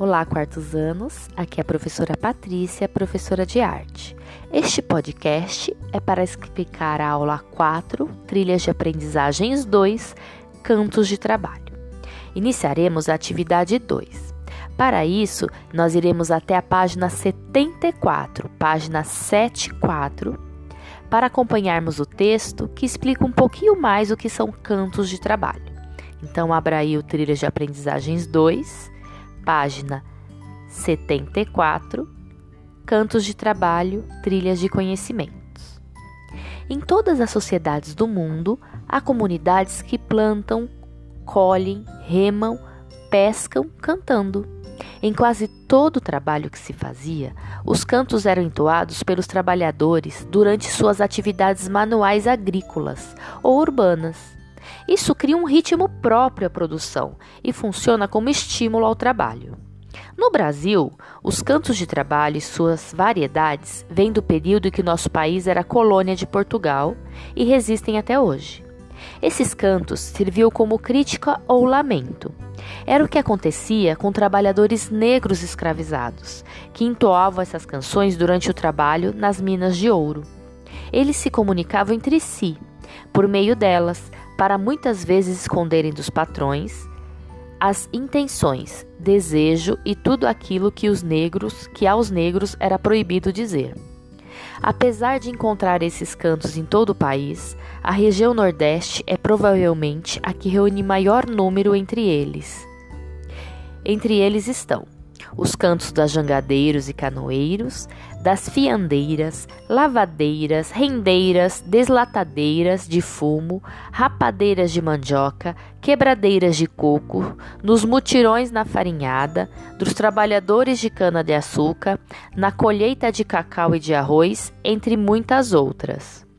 Olá, quartos anos. Aqui é a professora Patrícia, professora de arte. Este podcast é para explicar a aula 4, Trilhas de Aprendizagens 2, Cantos de Trabalho. Iniciaremos a atividade 2. Para isso, nós iremos até a página 74, página 74, para acompanharmos o texto que explica um pouquinho mais o que são cantos de trabalho. Então, abra aí o Trilhas de Aprendizagens 2 página 74, Cantos de Trabalho, Trilhas de Conhecimentos. Em todas as sociedades do mundo, há comunidades que plantam, colhem, remam, pescam cantando. Em quase todo o trabalho que se fazia, os cantos eram entoados pelos trabalhadores durante suas atividades manuais agrícolas ou urbanas. Isso cria um ritmo próprio à produção e funciona como estímulo ao trabalho. No Brasil, os cantos de trabalho e suas variedades vêm do período em que nosso país era colônia de Portugal e resistem até hoje. Esses cantos serviam como crítica ou lamento. Era o que acontecia com trabalhadores negros escravizados, que entoavam essas canções durante o trabalho nas minas de ouro. Eles se comunicavam entre si, por meio delas, para muitas vezes esconderem dos patrões as intenções, desejo e tudo aquilo que os negros, que aos negros era proibido dizer. Apesar de encontrar esses cantos em todo o país, a região Nordeste é provavelmente a que reúne maior número entre eles. Entre eles estão os cantos das jangadeiros e canoeiros, das fiandeiras, lavadeiras, rendeiras, deslatadeiras de fumo, rapadeiras de mandioca, quebradeiras de coco, nos mutirões na farinhada, dos trabalhadores de cana-de-açúcar, na colheita de cacau e de arroz, entre muitas outras.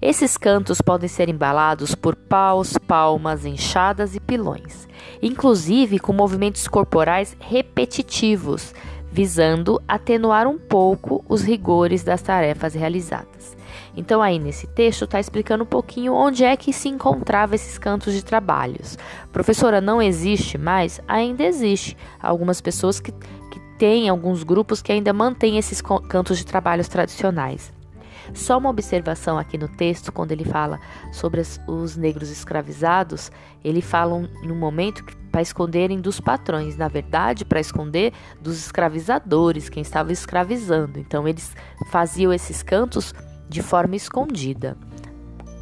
Esses cantos podem ser embalados por paus, palmas, enxadas e pilões, inclusive com movimentos corporais repetitivos, visando atenuar um pouco os rigores das tarefas realizadas. Então, aí nesse texto está explicando um pouquinho onde é que se encontrava esses cantos de trabalhos. Professora, não existe mais? Ainda existe. Algumas pessoas que, que têm, alguns grupos que ainda mantêm esses cantos de trabalhos tradicionais. Só uma observação aqui no texto, quando ele fala sobre os negros escravizados, ele fala um momento para esconderem dos patrões, na verdade, para esconder dos escravizadores, quem estava escravizando. Então, eles faziam esses cantos de forma escondida,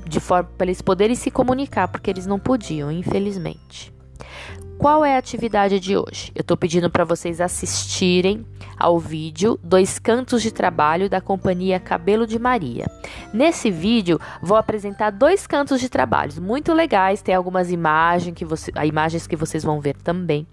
de forma para eles poderem se comunicar, porque eles não podiam, infelizmente. Qual é a atividade de hoje? Eu estou pedindo para vocês assistirem ao vídeo Dois Cantos de Trabalho da Companhia Cabelo de Maria. Nesse vídeo, vou apresentar dois cantos de trabalhos muito legais, tem algumas imagens que, você, imagens que vocês vão ver também.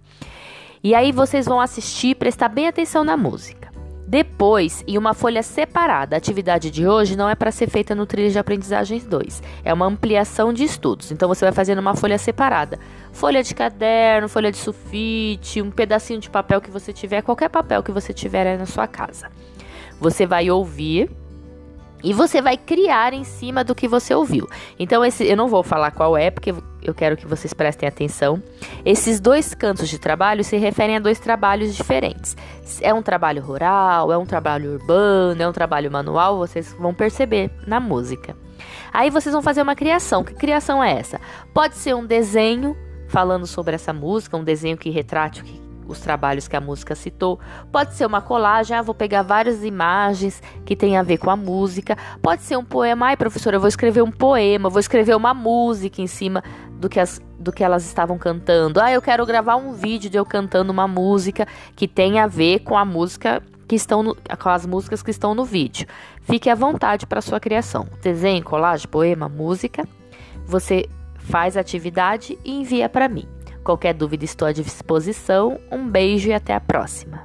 E aí vocês vão assistir e prestar bem atenção na música. Depois, em uma folha separada, a atividade de hoje não é para ser feita no trilho de aprendizagens 2, é uma ampliação de estudos. Então você vai fazer numa folha separada. Folha de caderno, folha de sulfite, um pedacinho de papel que você tiver, qualquer papel que você tiver aí na sua casa. Você vai ouvir e você vai criar em cima do que você ouviu. Então, esse, eu não vou falar qual é, porque eu quero que vocês prestem atenção. Esses dois cantos de trabalho se referem a dois trabalhos diferentes. É um trabalho rural, é um trabalho urbano, é um trabalho manual, vocês vão perceber na música. Aí vocês vão fazer uma criação. Que criação é essa? Pode ser um desenho falando sobre essa música, um desenho que retrate o que os trabalhos que a música citou. Pode ser uma colagem, ah, vou pegar várias imagens que tem a ver com a música. Pode ser um poema, ai professora, eu vou escrever um poema, vou escrever uma música em cima do que, as, do que elas estavam cantando. Ah, eu quero gravar um vídeo de eu cantando uma música que tem a ver com a música que estão no, com as músicas que estão no vídeo. Fique à vontade para sua criação. Desenho, colagem, poema, música. Você faz a atividade e envia para mim. Qualquer dúvida estou à disposição. Um beijo e até a próxima.